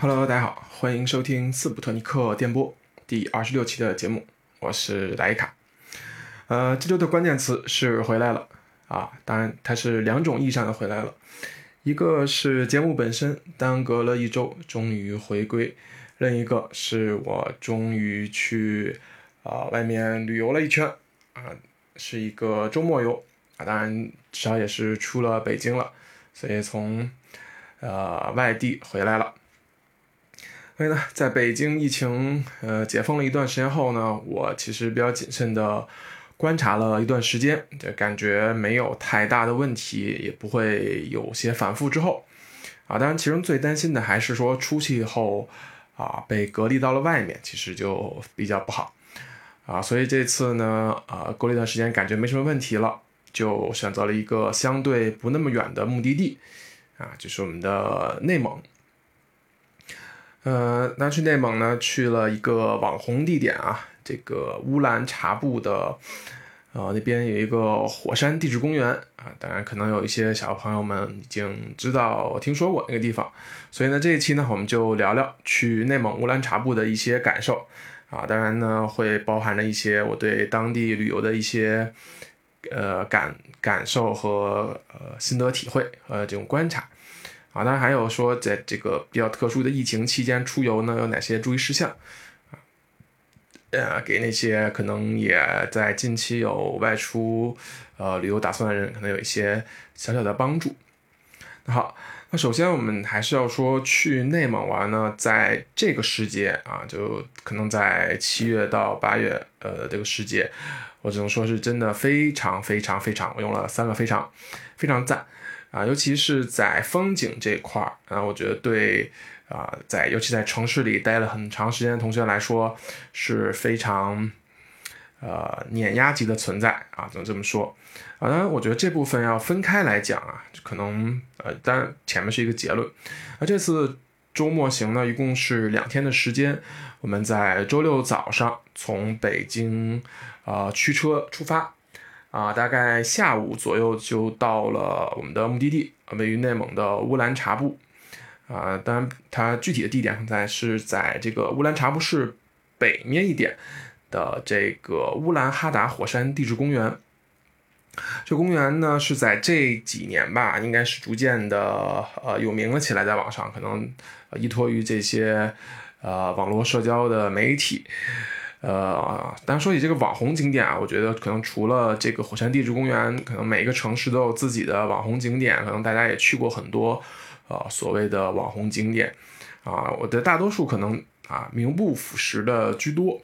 Hello，大家好，欢迎收听斯普特尼克电波第二十六期的节目，我是莱卡。呃，这周的关键词是回来了啊，当然它是两种意义上的回来了，一个是节目本身耽搁了一周，终于回归；另一个是我终于去啊外面旅游了一圈啊，是一个周末游啊，当然至少也是出了北京了，所以从呃外地回来了。所以呢，在北京疫情呃解封了一段时间后呢，我其实比较谨慎的观察了一段时间，就感觉没有太大的问题，也不会有些反复之后，啊，当然其中最担心的还是说出去以后啊被隔离到了外面，其实就比较不好，啊，所以这次呢，啊，过了一段时间感觉没什么问题了，就选择了一个相对不那么远的目的地，啊，就是我们的内蒙。呃，那去内蒙呢，去了一个网红地点啊，这个乌兰察布的，呃，那边有一个火山地质公园。啊，当然可能有一些小朋友们已经知道、听说过那个地方，所以呢，这一期呢，我们就聊聊去内蒙乌兰察布的一些感受啊，当然呢，会包含着一些我对当地旅游的一些呃感感受和呃心得体会。和这种观察。啊，当然还有说，在这个比较特殊的疫情期间出游呢，有哪些注意事项啊？呃，给那些可能也在近期有外出呃旅游打算的人，可能有一些小小的帮助。那好，那首先我们还是要说，去内蒙玩呢，在这个时节啊，就可能在七月到八月呃这个时节，我只能说是真的非常非常非常，我用了三个非常，非常赞。啊，尤其是在风景这块儿，啊，我觉得对啊，在尤其在城市里待了很长时间的同学来说，是非常呃碾压级的存在啊，只能这么说。啊，当然，我觉得这部分要分开来讲啊，可能呃，当然前面是一个结论。那这次周末行呢，一共是两天的时间，我们在周六早上从北京啊驱车出发。啊，大概下午左右就到了我们的目的地，位于内蒙的乌兰察布。啊，当然它具体的地点在是在这个乌兰察布市北面一点的这个乌兰哈达火山地质公园。这公园呢是在这几年吧，应该是逐渐的呃有名了起来，在网上可能依托于这些呃网络社交的媒体。呃，但说起这个网红景点啊，我觉得可能除了这个火山地质公园，可能每个城市都有自己的网红景点，可能大家也去过很多，呃，所谓的网红景点，啊，我的大多数可能啊名不副实的居多，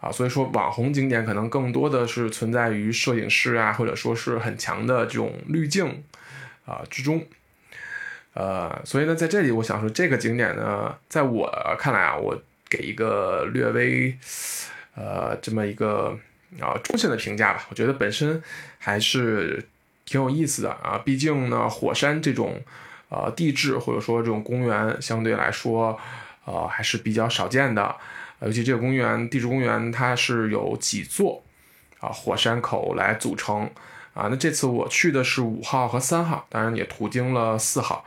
啊，所以说网红景点可能更多的是存在于摄影师啊，或者说是很强的这种滤镜啊之中，呃，所以呢，在这里我想说，这个景点呢，在我看来啊，我。给一个略微，呃，这么一个啊中性的评价吧。我觉得本身还是挺有意思的啊。毕竟呢，火山这种呃地质或者说这种公园相对来说，呃还是比较少见的。尤其这个公园地质公园，它是有几座啊火山口来组成啊。那这次我去的是五号和三号，当然也途经了四号。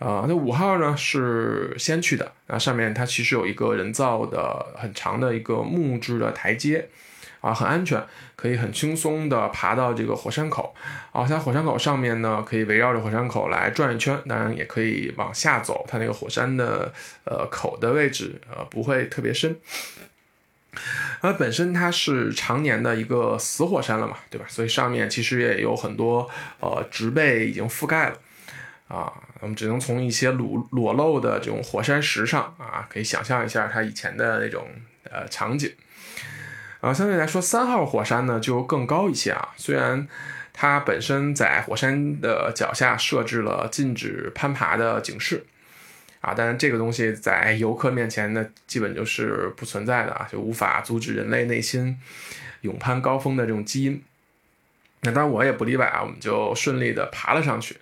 啊，那五号呢是先去的，那上面它其实有一个人造的很长的一个木质的台阶，啊，很安全，可以很轻松的爬到这个火山口，啊，在火山口上面呢，可以围绕着火山口来转一圈，当然也可以往下走，它那个火山的呃口的位置呃不会特别深，而本身它是常年的一个死火山了嘛，对吧？所以上面其实也有很多呃植被已经覆盖了。啊，我们只能从一些裸裸露的这种火山石上啊，可以想象一下它以前的那种呃场景。啊，相对来说，三号火山呢就更高一些啊。虽然它本身在火山的脚下设置了禁止攀爬的警示啊，但是这个东西在游客面前呢，基本就是不存在的啊，就无法阻止人类内心勇攀高峰的这种基因。那当然我也不例外啊，我们就顺利的爬了上去。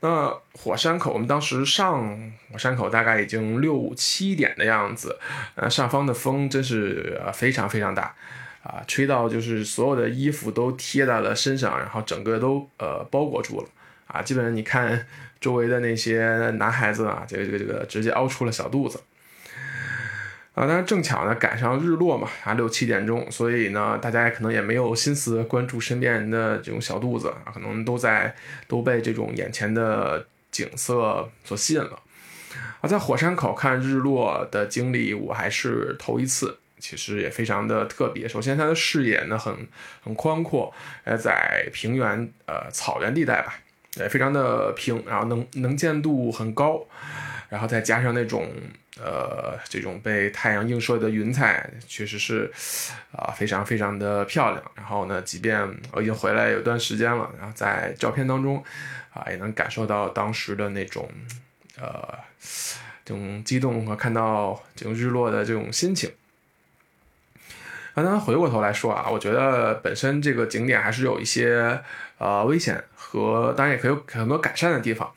那火山口，我们当时上火山口大概已经六七点的样子，呃，上方的风真是非常非常大，啊，吹到就是所有的衣服都贴在了身上，然后整个都呃包裹住了，啊，基本上你看周围的那些男孩子啊，这个这个这个直接凹出了小肚子。啊，但是正巧呢赶上日落嘛，啊六七点钟，所以呢大家也可能也没有心思关注身边人的这种小肚子啊，可能都在都被这种眼前的景色所吸引了。啊，在火山口看日落的经历我还是头一次，其实也非常的特别。首先它的视野呢很很宽阔，呃在平原呃草原地带吧，也非常的平，然后能能见度很高，然后再加上那种。呃，这种被太阳映射的云彩确实是，啊，非常非常的漂亮。然后呢，即便我已经回来有段时间了，然后在照片当中，啊，也能感受到当时的那种，呃，这种激动和看到这种日落的这种心情。啊，当然回过头来说啊，我觉得本身这个景点还是有一些呃危险和当然也可以有很多改善的地方。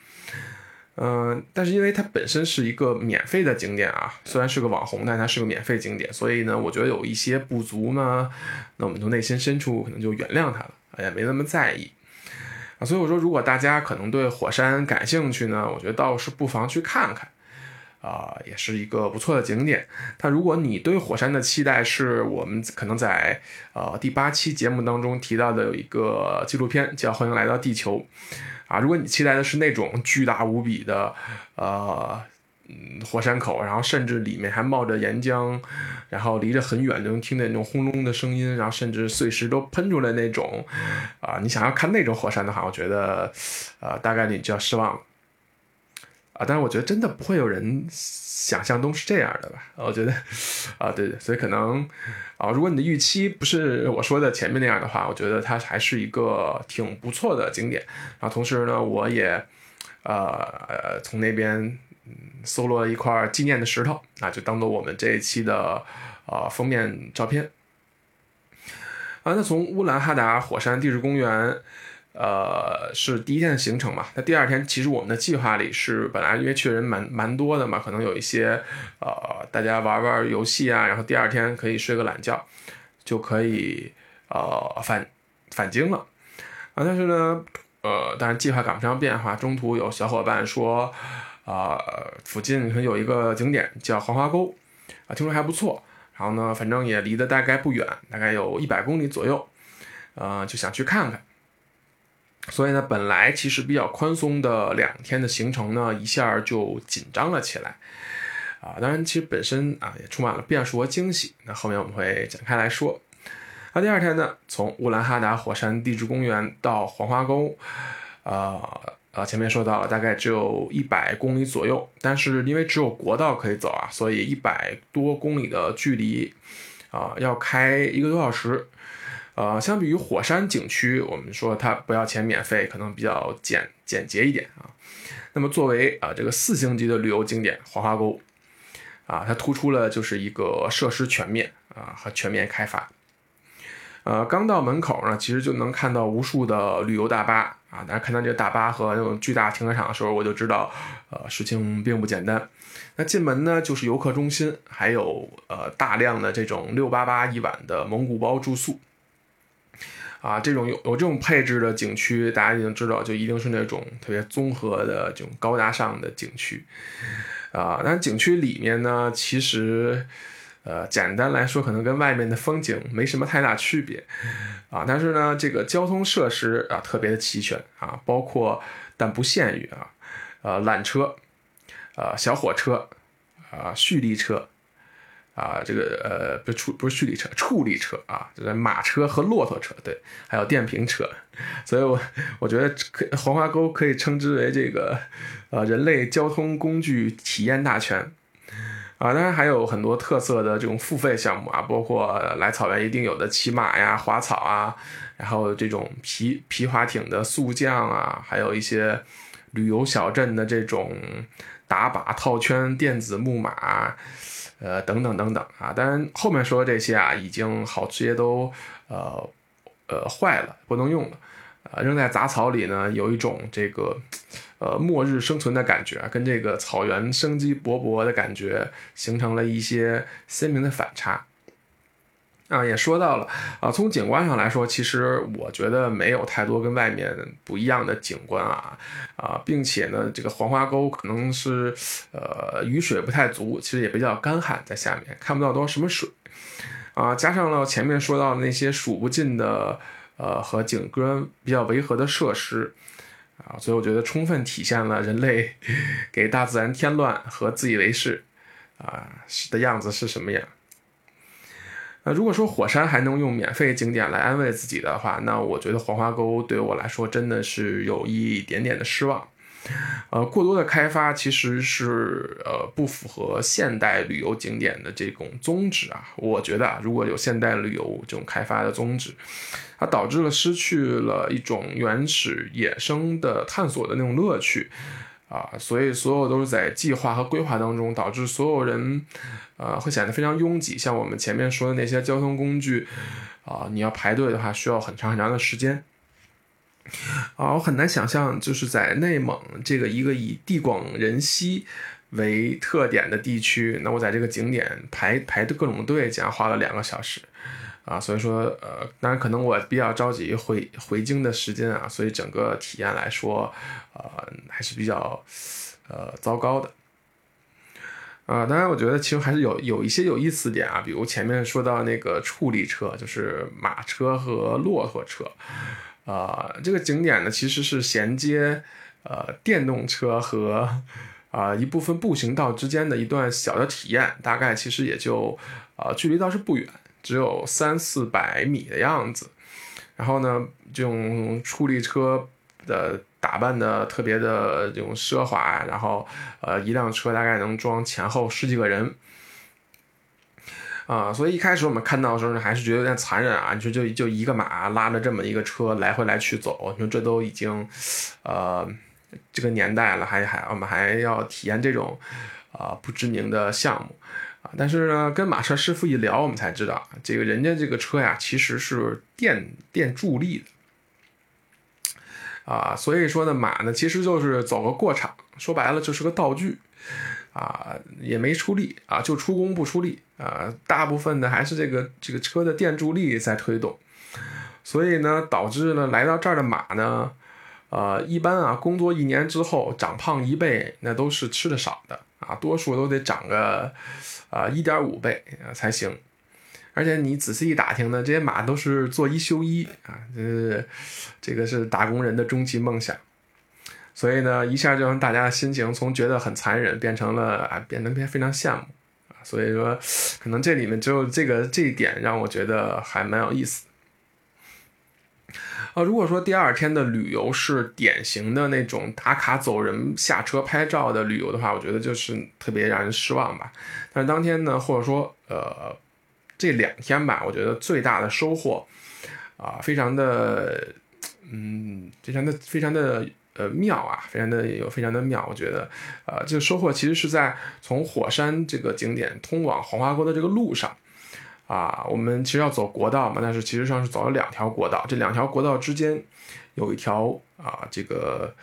嗯，但是因为它本身是一个免费的景点啊，虽然是个网红，但它是个免费景点，所以呢，我觉得有一些不足呢，那我们从内心深处可能就原谅它了，也没那么在意啊。所以我说，如果大家可能对火山感兴趣呢，我觉得倒是不妨去看看，啊，也是一个不错的景点。但如果你对火山的期待是我们可能在呃第八期节目当中提到的有一个纪录片叫《欢迎来到地球》。啊，如果你期待的是那种巨大无比的，呃，嗯，火山口，然后甚至里面还冒着岩浆，然后离着很远就能听见那种轰隆的声音，然后甚至碎石都喷出来那种，啊，你想要看那种火山的话，我觉得，呃，大概率就要失望了。但是我觉得真的不会有人想象中是这样的吧？我觉得，啊，对对，所以可能，啊，如果你的预期不是我说的前面那样的话，我觉得它还是一个挺不错的景点。然后同时呢，我也，呃，从那边搜罗了一块纪念的石头，那就当做我们这一期的呃封面照片。啊，那从乌兰哈达火山地质公园。呃，是第一天的行程嘛？那第二天其实我们的计划里是本来因为去的人蛮蛮多的嘛，可能有一些呃大家玩玩游戏啊，然后第二天可以睡个懒觉，就可以呃返返京了啊。但是呢，呃，当然计划赶不上变化，中途有小伙伴说啊，附近可能有一个景点叫黄花沟啊，听说还不错。然后呢，反正也离得大概不远，大概有一百公里左右，呃，就想去看看。所以呢，本来其实比较宽松的两天的行程呢，一下就紧张了起来，啊，当然其实本身啊也充满了变数和惊喜。那后面我们会展开来说。那第二天呢，从乌兰哈达火山地质公园到黄花沟，呃呃，前面说到了大概只有一百公里左右，但是因为只有国道可以走啊，所以一百多公里的距离，啊，要开一个多小时。呃，相比于火山景区，我们说它不要钱免费，可能比较简简洁一点啊。那么作为啊这个四星级的旅游景点黄花沟，啊，它突出了就是一个设施全面啊和全面开发。呃，刚到门口呢，其实就能看到无数的旅游大巴啊。但是看到这个大巴和那种巨大停车场的时候，我就知道，呃，事情并不简单。那进门呢，就是游客中心，还有呃大量的这种六八八一晚的蒙古包住宿。啊，这种有有这种配置的景区，大家已经知道，就一定是那种特别综合的这种高大上的景区，啊，但景区里面呢，其实，呃，简单来说，可能跟外面的风景没什么太大区别，啊，但是呢，这个交通设施啊特别的齐全啊，包括但不限于啊，呃，缆车，呃，小火车，啊，蓄力车。啊，这个呃，不是处不是蓄力车，处力车啊，就是马车和骆驼车，对，还有电瓶车，所以我我觉得可黄花沟可以称之为这个呃人类交通工具体验大全啊，当然还有很多特色的这种付费项目啊，包括来草原一定有的骑马呀、滑草啊，然后这种皮皮划艇的速降啊，还有一些旅游小镇的这种打靶套圈电子木马。呃，等等等等啊，当然后面说的这些啊，已经好些都呃呃坏了，不能用了，呃扔在杂草里呢，有一种这个呃末日生存的感觉，跟这个草原生机勃勃的感觉形成了一些鲜明的反差。啊，也说到了。啊，从景观上来说，其实我觉得没有太多跟外面不一样的景观啊。啊，并且呢，这个黄花沟可能是呃雨水不太足，其实也比较干旱，在下面看不到多什么水。啊，加上了前面说到的那些数不尽的呃和景观比较违和的设施。啊，所以我觉得充分体现了人类给大自然添乱和自以为是。啊的样子是什么样。那如果说火山还能用免费景点来安慰自己的话，那我觉得黄花沟对我来说真的是有一点点的失望。呃，过多的开发其实是呃不符合现代旅游景点的这种宗旨啊。我觉得啊，如果有现代旅游这种开发的宗旨，它导致了失去了一种原始野生的探索的那种乐趣。啊，所以所有都是在计划和规划当中，导致所有人，呃，会显得非常拥挤。像我们前面说的那些交通工具，啊，你要排队的话，需要很长很长的时间。啊，我很难想象，就是在内蒙这个一个以地广人稀为特点的地区，那我在这个景点排排的各种队，竟然花了两个小时。啊，所以说，呃，当然可能我比较着急回回京的时间啊，所以整个体验来说，呃，还是比较，呃，糟糕的。啊，当然，我觉得其实还是有有一些有意思点啊，比如前面说到那个处理车，就是马车和骆驼车，啊，这个景点呢其实是衔接呃电动车和啊一部分步行道之间的一段小的体验，大概其实也就啊距离倒是不远。只有三四百米的样子，然后呢，这种处理车的打扮的特别的这种奢华，然后呃，一辆车大概能装前后十几个人，啊，所以一开始我们看到的时候呢，还是觉得有点残忍啊，你说就就一个马拉着这么一个车来回来去走，你说这都已经，呃，这个年代了，还还我们还要体验这种啊不知名的项目。啊，但是呢，跟马车师傅一聊，我们才知道，这个人家这个车呀，其实是电电助力的，啊，所以说呢，马呢其实就是走个过场，说白了就是个道具，啊，也没出力啊，就出工不出力。啊，大部分的还是这个这个车的电助力在推动，所以呢，导致呢来到这儿的马呢，呃，一般啊，工作一年之后长胖一倍，那都是吃的少的啊，多数都得涨个。啊，一点五倍啊才行，而且你仔细一打听呢，这些马都是做一休一啊，这这个是打工人的终极梦想，所以呢，一下就让大家的心情从觉得很残忍变成了啊，变得变非常羡慕啊，所以说，可能这里面只有这个这一点让我觉得还蛮有意思。啊，如果说第二天的旅游是典型的那种打卡走人、下车拍照的旅游的话，我觉得就是特别让人失望吧。但是当天呢，或者说呃这两天吧，我觉得最大的收获啊，非常的嗯，非常的非常的呃妙啊，非常的有非常的妙。我觉得呃，这个收获其实是在从火山这个景点通往黄花沟的这个路上。啊，我们其实要走国道嘛，但是其实上是走了两条国道，这两条国道之间有一条啊，这个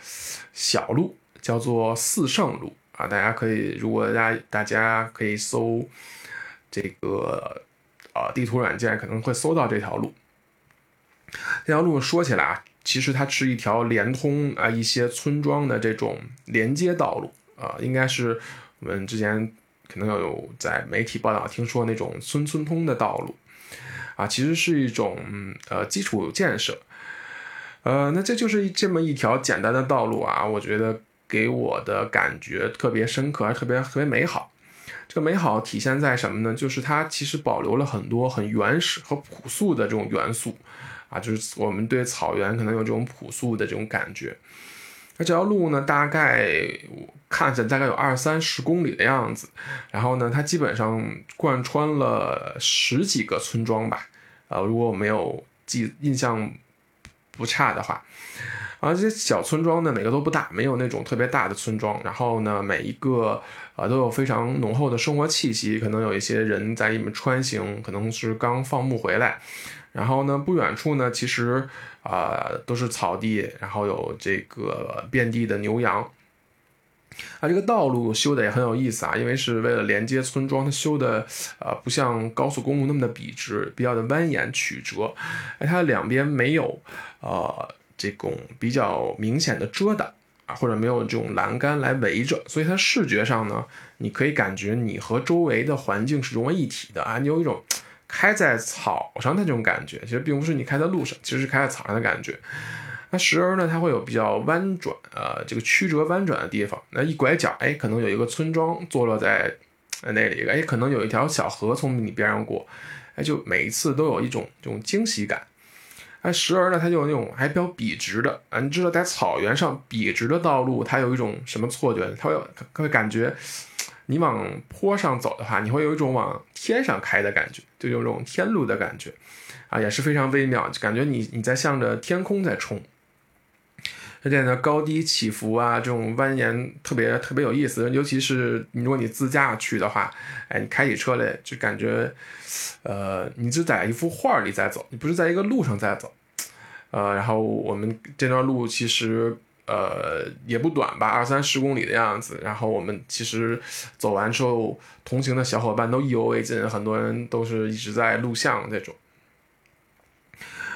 小路叫做四圣路啊，大家可以，如果大家大家可以搜这个啊地图软件，可能会搜到这条路。这条路说起来啊，其实它是一条连通啊一些村庄的这种连接道路啊，应该是我们之前。可能有在媒体报道听说那种村村通的道路，啊，其实是一种呃基础建设，呃，那这就是这么一条简单的道路啊，我觉得给我的感觉特别深刻，还特别特别美好。这个美好体现在什么呢？就是它其实保留了很多很原始和朴素的这种元素，啊，就是我们对草原可能有这种朴素的这种感觉。那这条路呢，大概看起来大概有二三十公里的样子，然后呢，它基本上贯穿了十几个村庄吧，呃，如果我没有记印象不差的话，啊，这些小村庄呢，每个都不大，没有那种特别大的村庄，然后呢，每一个啊都有非常浓厚的生活气息，可能有一些人在里面穿行，可能是刚放牧回来。然后呢，不远处呢，其实啊都是草地，然后有这个遍地的牛羊。啊，这个道路修的也很有意思啊，因为是为了连接村庄，它修的呃不像高速公路那么的笔直，比较的蜿蜒曲折，哎，它两边没有呃这种比较明显的遮挡啊，或者没有这种栏杆来围着，所以它视觉上呢，你可以感觉你和周围的环境是融为一体的啊，你有一种开在草上的这种感觉，其实并不是你开在路上，其实是开在草上的感觉。那时而呢，它会有比较弯转，呃，这个曲折弯转的地方。那一拐角，哎，可能有一个村庄坐落在那里，哎，可能有一条小河从你边上过，哎，就每一次都有一种这种惊喜感。哎，时而呢，它就有那种还比较笔直的，啊，你知道在草原上笔直的道路，它有一种什么错觉？它会会感觉你往坡上走的话，你会有一种往天上开的感觉，就有种天路的感觉，啊，也是非常微妙，感觉你你在向着天空在冲。而且呢，高低起伏啊，这种蜿蜒特别特别有意思。尤其是如果你自驾去的话，哎，你开起车来就感觉，呃，你就在一幅画里在走，你不是在一个路上在走。呃，然后我们这段路其实呃也不短吧，二三十公里的样子。然后我们其实走完之后，同行的小伙伴都意犹未尽，很多人都是一直在录像这种。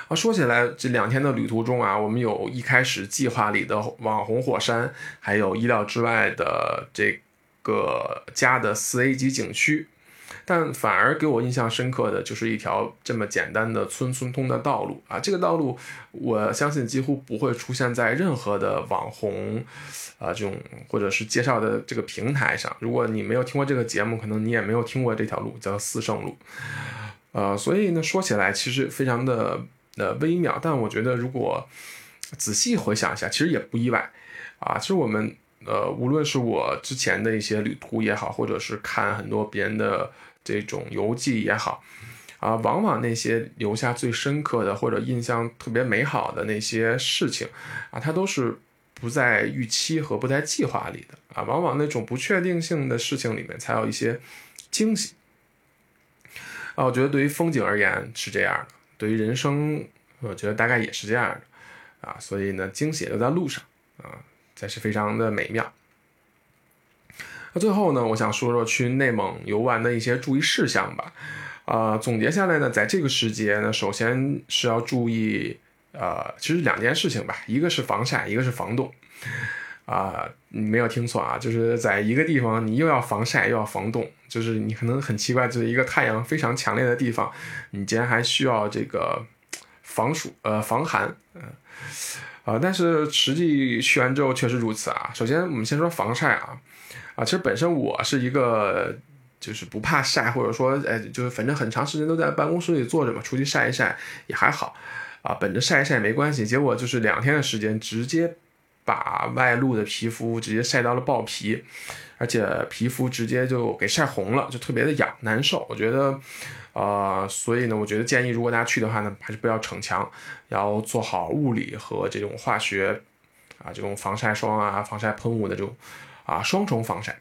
啊，说起来，这两天的旅途中啊，我们有一开始计划里的网红火山，还有意料之外的这个加的四 A 级景区，但反而给我印象深刻的就是一条这么简单的村村通的道路啊。这个道路，我相信几乎不会出现在任何的网红啊这种或者是介绍的这个平台上。如果你没有听过这个节目，可能你也没有听过这条路，叫四圣路。呃，所以呢，说起来其实非常的。的微妙，但我觉得如果仔细回想一下，其实也不意外啊。其实我们呃，无论是我之前的一些旅途也好，或者是看很多别人的这种游记也好啊，往往那些留下最深刻的或者印象特别美好的那些事情啊，它都是不在预期和不在计划里的啊。往往那种不确定性的事情里面才有一些惊喜啊。我觉得对于风景而言是这样的。对于人生，我觉得大概也是这样的啊，所以呢，惊喜就在路上啊，这是非常的美妙。那最后呢，我想说说去内蒙游玩的一些注意事项吧。啊，总结下来呢，在这个时节呢，首先是要注意，呃，其实两件事情吧，一个是防晒，一个是防冻。啊，你没有听错啊，就是在一个地方，你又要防晒又要防冻，就是你可能很奇怪，就是一个太阳非常强烈的地方，你竟然还需要这个防暑呃防寒，嗯啊，但是实际去完之后确实如此啊。首先我们先说防晒啊，啊，其实本身我是一个就是不怕晒，或者说哎，就是反正很长时间都在办公室里坐着嘛，出去晒一晒也还好啊，本着晒一晒没关系，结果就是两天的时间直接。把外露的皮肤直接晒到了爆皮，而且皮肤直接就给晒红了，就特别的痒难受。我觉得，呃，所以呢，我觉得建议如果大家去的话呢，还是不要逞强，要做好物理和这种化学啊，这种防晒霜啊、防晒喷雾的这种啊双重防晒。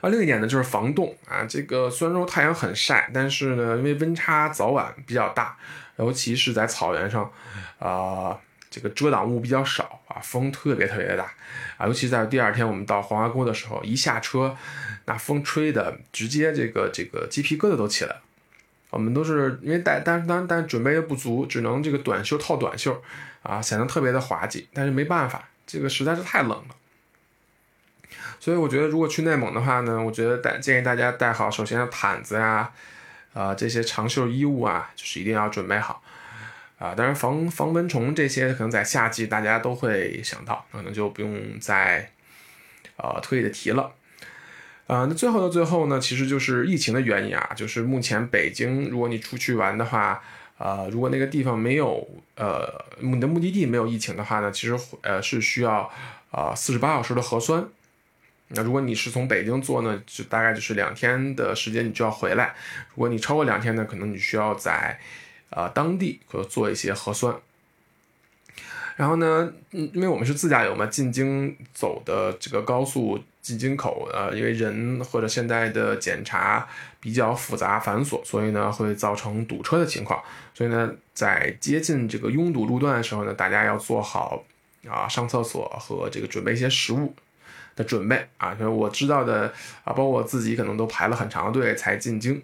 啊，另一点呢就是防冻啊，这个虽然说太阳很晒，但是呢，因为温差早晚比较大，尤其是在草原上，啊。这个遮挡物比较少啊，风特别特别的大啊，尤其在第二天我们到黄花沟的时候，一下车，那风吹的直接这个这个鸡皮疙瘩都起来了。我们都是因为带，但是但但准备的不足，只能这个短袖套短袖啊，显得特别的滑稽。但是没办法，这个实在是太冷了。所以我觉得如果去内蒙的话呢，我觉得带建议大家带好，首先毯子呀，啊这些长袖衣物啊，就是一定要准备好。啊，当然防防蚊虫这些可能在夏季大家都会想到，可能就不用再呃特意的提了。啊，那最后的最后呢，其实就是疫情的原因啊，就是目前北京，如果你出去玩的话，呃，如果那个地方没有呃你的目的地没有疫情的话呢，其实呃是需要啊四十八小时的核酸。那如果你是从北京做呢，就大概就是两天的时间你就要回来。如果你超过两天呢，可能你需要在。啊，当地可做一些核酸，然后呢，嗯，因为我们是自驾游嘛，进京走的这个高速进京口，呃，因为人或者现在的检查比较复杂繁琐，所以呢会造成堵车的情况。所以呢，在接近这个拥堵路段的时候呢，大家要做好啊上厕所和这个准备一些食物的准备啊。因为我知道的啊，包括我自己可能都排了很长的队才进京。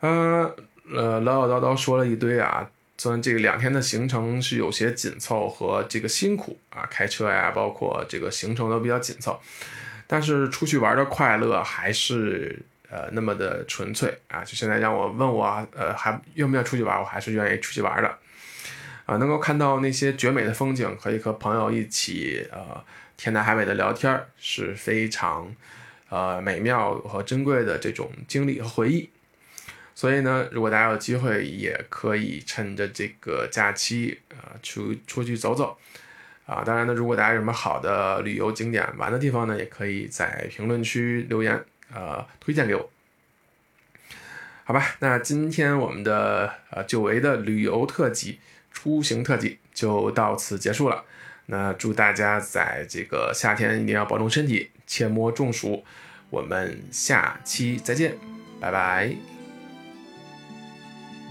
呃呃，唠唠叨叨说了一堆啊，虽然这个两天的行程是有些紧凑和这个辛苦啊，开车呀，包括这个行程都比较紧凑，但是出去玩的快乐还是。呃，那么的纯粹啊！就现在让我问我，呃，还愿不愿意出去玩？我还是愿意出去玩的。啊，能够看到那些绝美的风景，可以和朋友一起，呃，天南海北的聊天，是非常，呃，美妙和珍贵的这种经历和回忆。所以呢，如果大家有机会，也可以趁着这个假期，啊，出出去走走。啊，当然呢，如果大家有什么好的旅游景点、玩的地方呢，也可以在评论区留言。呃，推荐给我，好吧？那今天我们的呃久违的旅游特辑、出行特辑就到此结束了。那祝大家在这个夏天一定要保重身体，切莫中暑。我们下期再见，拜拜。